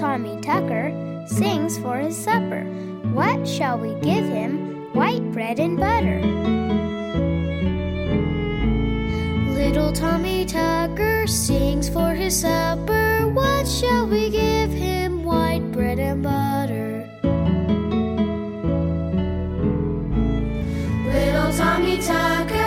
Tommy Tucker sings for his supper. What shall we give him? White bread and butter. Little Tommy Tucker sings for his supper. What shall we give him? White bread and butter. Little Tommy Tucker.